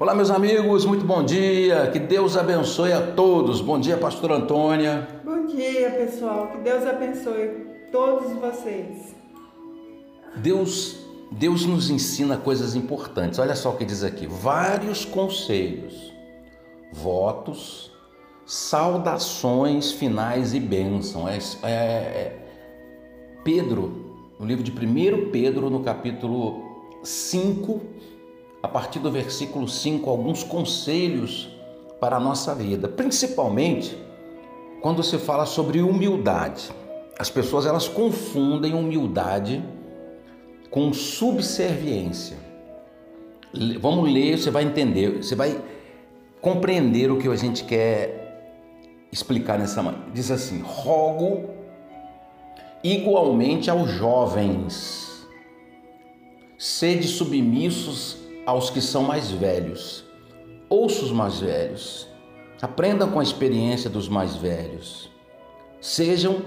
Olá, meus amigos, muito bom dia. Que Deus abençoe a todos. Bom dia, Pastor Antônia. Bom dia, pessoal. Que Deus abençoe todos vocês. Deus, Deus nos ensina coisas importantes. Olha só o que diz aqui: vários conselhos, votos, saudações finais e bênção. É, é, é Pedro, no livro de 1 Pedro, no capítulo 5, a partir do versículo 5, alguns conselhos para a nossa vida, principalmente quando se fala sobre humildade. As pessoas elas confundem humildade com subserviência. Vamos ler, você vai entender, você vai compreender o que a gente quer explicar nessa manhã. Diz assim: rogo igualmente aos jovens, sede submissos aos que são mais velhos. Ouça os mais velhos, aprendam com a experiência dos mais velhos. Sejam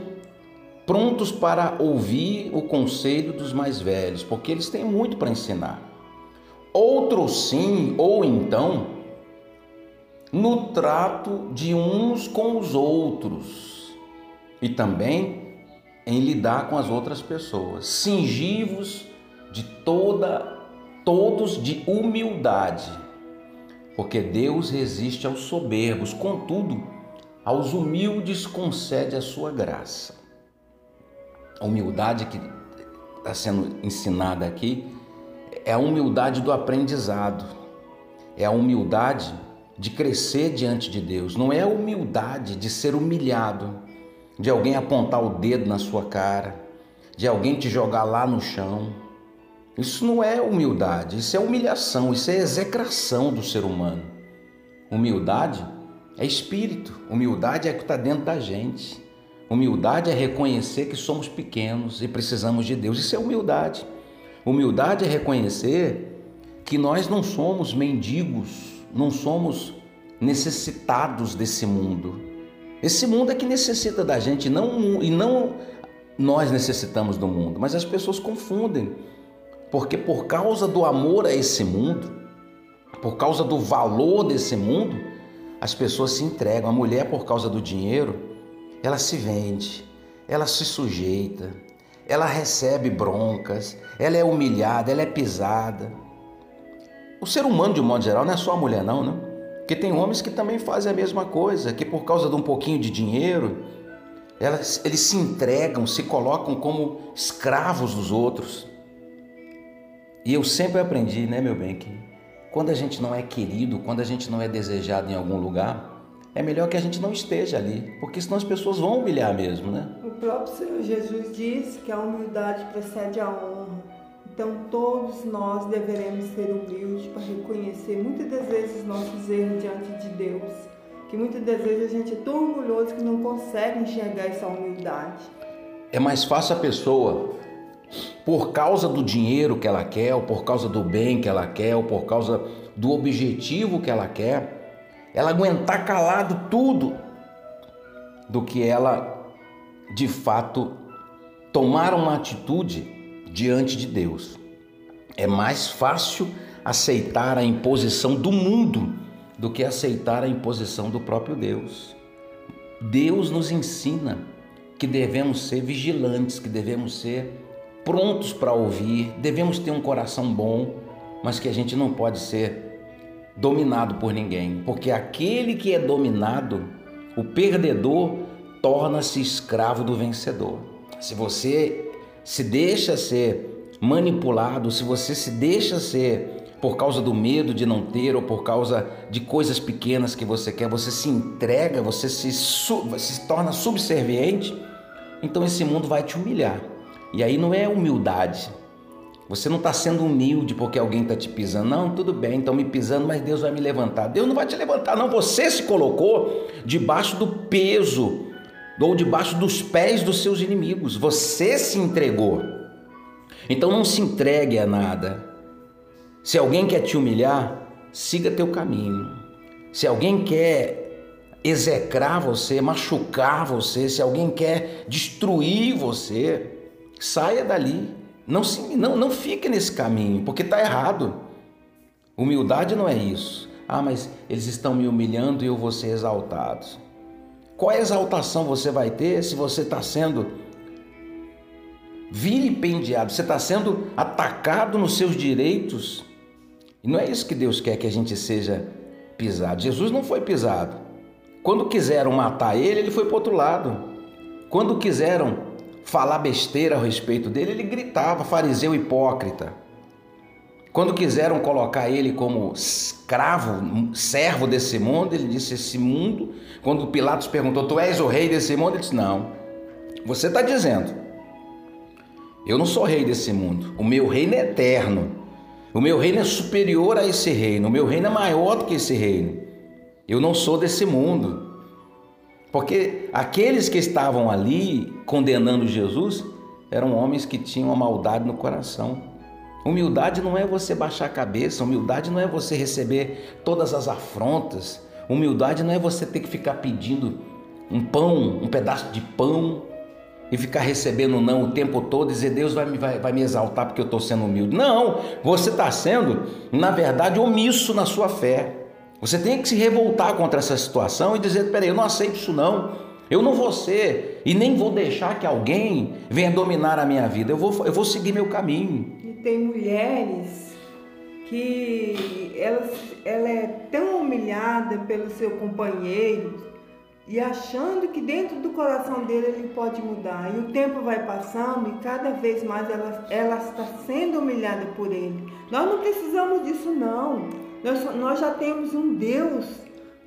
prontos para ouvir o conselho dos mais velhos, porque eles têm muito para ensinar. Outros sim, ou então, no trato de uns com os outros e também em lidar com as outras pessoas. Singivos de toda todos de humildade, porque Deus resiste aos soberbos, contudo, aos humildes concede a sua graça. A humildade que está sendo ensinada aqui é a humildade do aprendizado, é a humildade de crescer diante de Deus, não é a humildade de ser humilhado, de alguém apontar o dedo na sua cara, de alguém te jogar lá no chão. Isso não é humildade, isso é humilhação, isso é execração do ser humano. Humildade é espírito, humildade é o que está dentro da gente. Humildade é reconhecer que somos pequenos e precisamos de Deus. Isso é humildade. Humildade é reconhecer que nós não somos mendigos, não somos necessitados desse mundo. Esse mundo é que necessita da gente não, e não nós necessitamos do mundo, mas as pessoas confundem. Porque por causa do amor a esse mundo, por causa do valor desse mundo, as pessoas se entregam. A mulher, por causa do dinheiro, ela se vende, ela se sujeita, ela recebe broncas, ela é humilhada, ela é pisada. O ser humano, de um modo geral, não é só a mulher, não, né? Porque tem homens que também fazem a mesma coisa, que por causa de um pouquinho de dinheiro, elas, eles se entregam, se colocam como escravos dos outros. E eu sempre aprendi, né, meu bem, que quando a gente não é querido, quando a gente não é desejado em algum lugar, é melhor que a gente não esteja ali, porque senão as pessoas vão humilhar mesmo, né? O próprio Senhor Jesus disse que a humildade precede a honra. Então todos nós deveremos ser humildes para reconhecer muitas das vezes nossos erros diante de Deus. Que muitas das vezes a gente é tão orgulhoso que não consegue enxergar essa humildade. É mais fácil a pessoa, por causa do dinheiro que ela quer, ou por causa do bem que ela quer, ou por causa do objetivo que ela quer, ela aguentar calado tudo, do que ela de fato tomar uma atitude diante de Deus. É mais fácil aceitar a imposição do mundo do que aceitar a imposição do próprio Deus. Deus nos ensina que devemos ser vigilantes, que devemos ser prontos para ouvir, devemos ter um coração bom, mas que a gente não pode ser dominado por ninguém, porque aquele que é dominado, o perdedor, torna-se escravo do vencedor. Se você se deixa ser manipulado, se você se deixa ser por causa do medo de não ter ou por causa de coisas pequenas que você quer, você se entrega, você se, se torna subserviente, então esse mundo vai te humilhar. E aí não é humildade, você não está sendo humilde porque alguém está te pisando. Não, tudo bem, estão me pisando, mas Deus vai me levantar. Deus não vai te levantar, não. Você se colocou debaixo do peso ou debaixo dos pés dos seus inimigos. Você se entregou. Então não se entregue a nada. Se alguém quer te humilhar, siga teu caminho. Se alguém quer execrar você, machucar você, se alguém quer destruir você, saia dali. Não, se, não, não fique nesse caminho, porque está errado. Humildade não é isso. Ah, mas eles estão me humilhando e eu vou ser exaltado. Qual exaltação você vai ter se você está sendo vilipendiado, você está sendo atacado nos seus direitos? E não é isso que Deus quer que a gente seja pisado. Jesus não foi pisado. Quando quiseram matar ele, ele foi para outro lado. Quando quiseram falar besteira a respeito dele, ele gritava, fariseu hipócrita. Quando quiseram colocar ele como escravo, servo desse mundo, ele disse: Esse mundo. Quando Pilatos perguntou: Tu és o rei desse mundo? Ele disse: Não. Você está dizendo. Eu não sou rei desse mundo. O meu reino é eterno. O meu reino é superior a esse reino. O meu reino é maior do que esse reino. Eu não sou desse mundo. Porque aqueles que estavam ali condenando Jesus eram homens que tinham a maldade no coração. Humildade não é você baixar a cabeça, humildade não é você receber todas as afrontas, humildade não é você ter que ficar pedindo um pão, um pedaço de pão e ficar recebendo não o tempo todo e dizer Deus vai vai, vai me exaltar porque eu estou sendo humilde. Não, você está sendo, na verdade, omisso na sua fé. Você tem que se revoltar contra essa situação e dizer: peraí, eu não aceito isso não. Eu não vou ser e nem vou deixar que alguém venha dominar a minha vida. Eu vou, eu vou seguir meu caminho tem mulheres que ela, ela é tão humilhada pelo seu companheiro e achando que dentro do coração dele ele pode mudar. E o tempo vai passando e cada vez mais ela, ela está sendo humilhada por ele. Nós não precisamos disso, não. Nós, nós já temos um Deus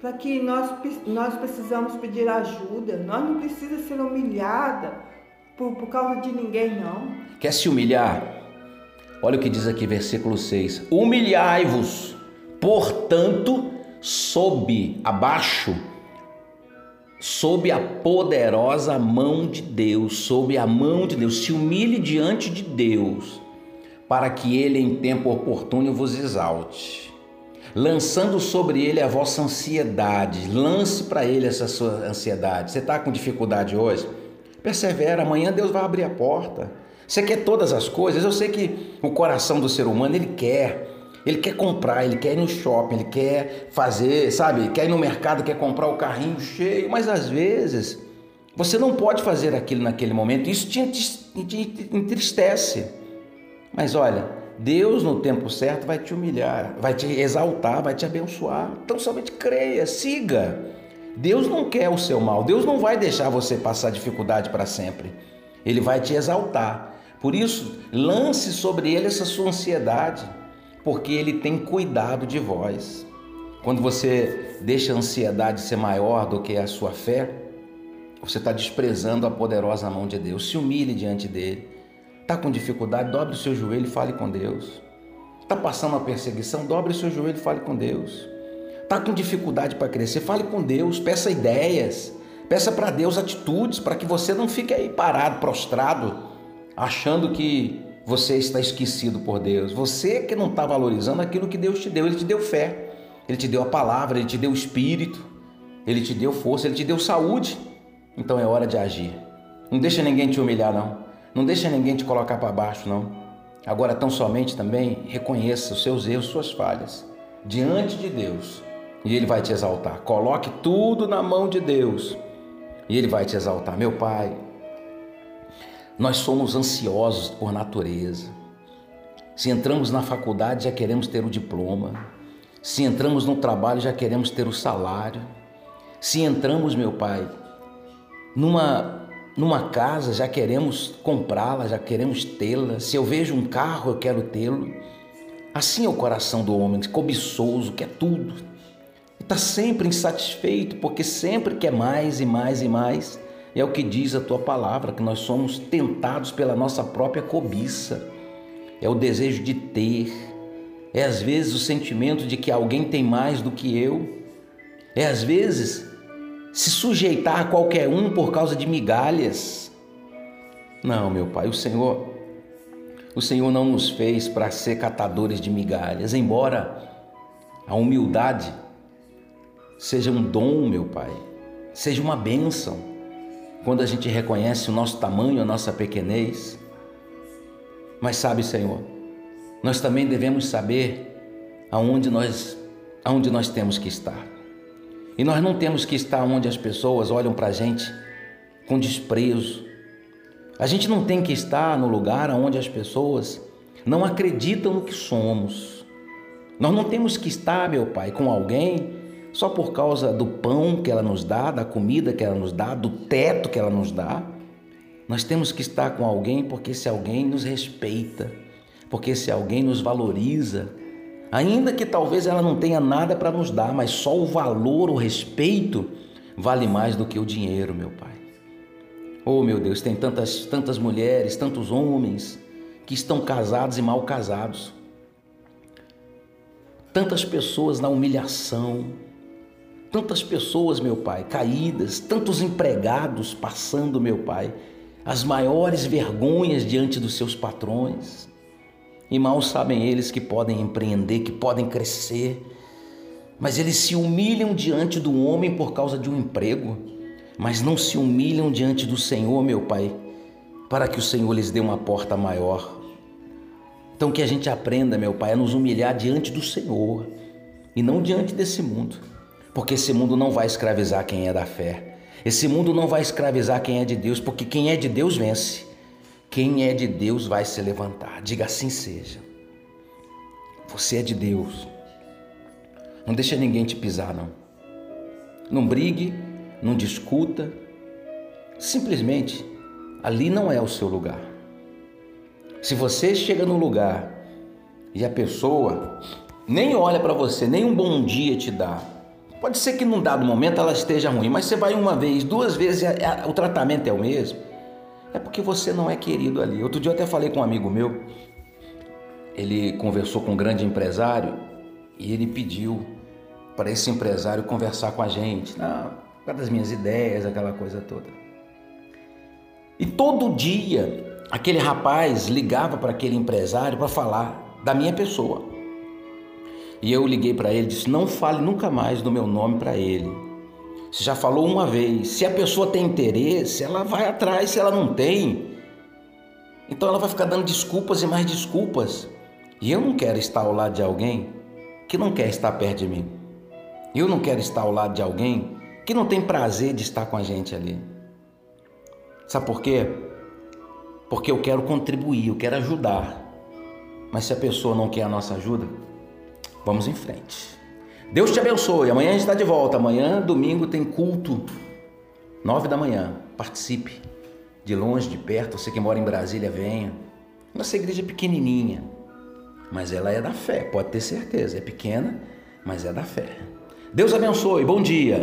para que nós, nós precisamos pedir ajuda. Nós não precisamos ser humilhada por, por causa de ninguém, não. Quer se humilhar? Olha o que diz aqui, versículo 6: Humilhai-vos, portanto, sob, abaixo, sob a poderosa mão de Deus, sob a mão de Deus, se humilhe diante de Deus, para que ele em tempo oportuno vos exalte. Lançando sobre ele a vossa ansiedade, lance para ele essa sua ansiedade. Você está com dificuldade hoje? Persevera, amanhã Deus vai abrir a porta. Você quer todas as coisas? Eu sei que o coração do ser humano ele quer. Ele quer comprar, ele quer ir no shopping, ele quer fazer, sabe? Quer ir no mercado, quer comprar o carrinho cheio, mas às vezes você não pode fazer aquilo naquele momento. Isso te entristece. Mas olha, Deus no tempo certo vai te humilhar, vai te exaltar, vai te abençoar. Então somente creia, siga. Deus não quer o seu mal. Deus não vai deixar você passar dificuldade para sempre. Ele vai te exaltar. Por isso, lance sobre ele essa sua ansiedade, porque ele tem cuidado de vós. Quando você deixa a ansiedade ser maior do que a sua fé, você está desprezando a poderosa mão de Deus. Se humilhe diante dele. Está com dificuldade? Dobre o seu joelho e fale com Deus. Está passando uma perseguição? Dobre o seu joelho e fale com Deus. Está com dificuldade para crescer? Fale com Deus, peça ideias, peça para Deus atitudes para que você não fique aí parado, prostrado achando que você está esquecido por Deus. Você que não está valorizando aquilo que Deus te deu. Ele te deu fé, Ele te deu a palavra, Ele te deu o espírito, Ele te deu força, Ele te deu saúde. Então é hora de agir. Não deixa ninguém te humilhar, não. Não deixa ninguém te colocar para baixo, não. Agora, tão somente também reconheça os seus erros, suas falhas diante de Deus e Ele vai te exaltar. Coloque tudo na mão de Deus e Ele vai te exaltar. Meu Pai, nós somos ansiosos por natureza. Se entramos na faculdade, já queremos ter o diploma. Se entramos no trabalho, já queremos ter o salário. Se entramos, meu Pai, numa, numa casa, já queremos comprá-la, já queremos tê-la. Se eu vejo um carro, eu quero tê-lo. Assim é o coração do homem, cobiçoso, quer tudo. Está sempre insatisfeito, porque sempre quer mais e mais e mais. É o que diz a tua palavra, que nós somos tentados pela nossa própria cobiça. É o desejo de ter. É às vezes o sentimento de que alguém tem mais do que eu. É às vezes se sujeitar a qualquer um por causa de migalhas. Não, meu Pai, o Senhor, o Senhor não nos fez para ser catadores de migalhas, embora a humildade seja um dom, meu Pai, seja uma bênção quando a gente reconhece o nosso tamanho, a nossa pequenez. Mas sabe, Senhor, nós também devemos saber aonde nós, aonde nós temos que estar. E nós não temos que estar onde as pessoas olham para a gente com desprezo. A gente não tem que estar no lugar onde as pessoas não acreditam no que somos. Nós não temos que estar, meu Pai, com alguém só por causa do pão que ela nos dá, da comida que ela nos dá, do teto que ela nos dá. Nós temos que estar com alguém porque esse alguém nos respeita, porque esse alguém nos valoriza, Ainda que talvez ela não tenha nada para nos dar, mas só o valor, o respeito vale mais do que o dinheiro, meu Pai. Oh, meu Deus, tem tantas tantas mulheres, tantos homens que estão casados e mal casados. Tantas pessoas na humilhação, tantas pessoas, meu Pai, caídas, tantos empregados passando, meu Pai, as maiores vergonhas diante dos seus patrões. E mal sabem eles que podem empreender, que podem crescer, mas eles se humilham diante do homem por causa de um emprego, mas não se humilham diante do Senhor, meu Pai, para que o Senhor lhes dê uma porta maior. Então que a gente aprenda, meu Pai, a nos humilhar diante do Senhor e não diante desse mundo, porque esse mundo não vai escravizar quem é da fé. Esse mundo não vai escravizar quem é de Deus, porque quem é de Deus vence. Quem é de Deus vai se levantar. Diga assim seja. Você é de Deus. Não deixa ninguém te pisar, não. Não brigue, não discuta. Simplesmente, ali não é o seu lugar. Se você chega no lugar e a pessoa nem olha para você, nem um bom dia te dá, pode ser que num dado momento ela esteja ruim, mas você vai uma vez, duas vezes, o tratamento é o mesmo é porque você não é querido ali. Outro dia eu até falei com um amigo meu, ele conversou com um grande empresário e ele pediu para esse empresário conversar com a gente, não, por causa das minhas ideias, aquela coisa toda. E todo dia aquele rapaz ligava para aquele empresário para falar da minha pessoa. E eu liguei para ele e disse: Não fale nunca mais do meu nome para ele. Você já falou uma vez. Se a pessoa tem interesse, ela vai atrás. Se ela não tem, então ela vai ficar dando desculpas e mais desculpas. E eu não quero estar ao lado de alguém que não quer estar perto de mim. Eu não quero estar ao lado de alguém que não tem prazer de estar com a gente ali. Sabe por quê? Porque eu quero contribuir, eu quero ajudar. Mas se a pessoa não quer a nossa ajuda, vamos em frente. Deus te abençoe. Amanhã a gente está de volta. Amanhã, domingo, tem culto. Nove da manhã. Participe. De longe, de perto. Você que mora em Brasília, venha. Nossa igreja é pequenininha. Mas ela é da fé, pode ter certeza. É pequena, mas é da fé. Deus abençoe. Bom dia.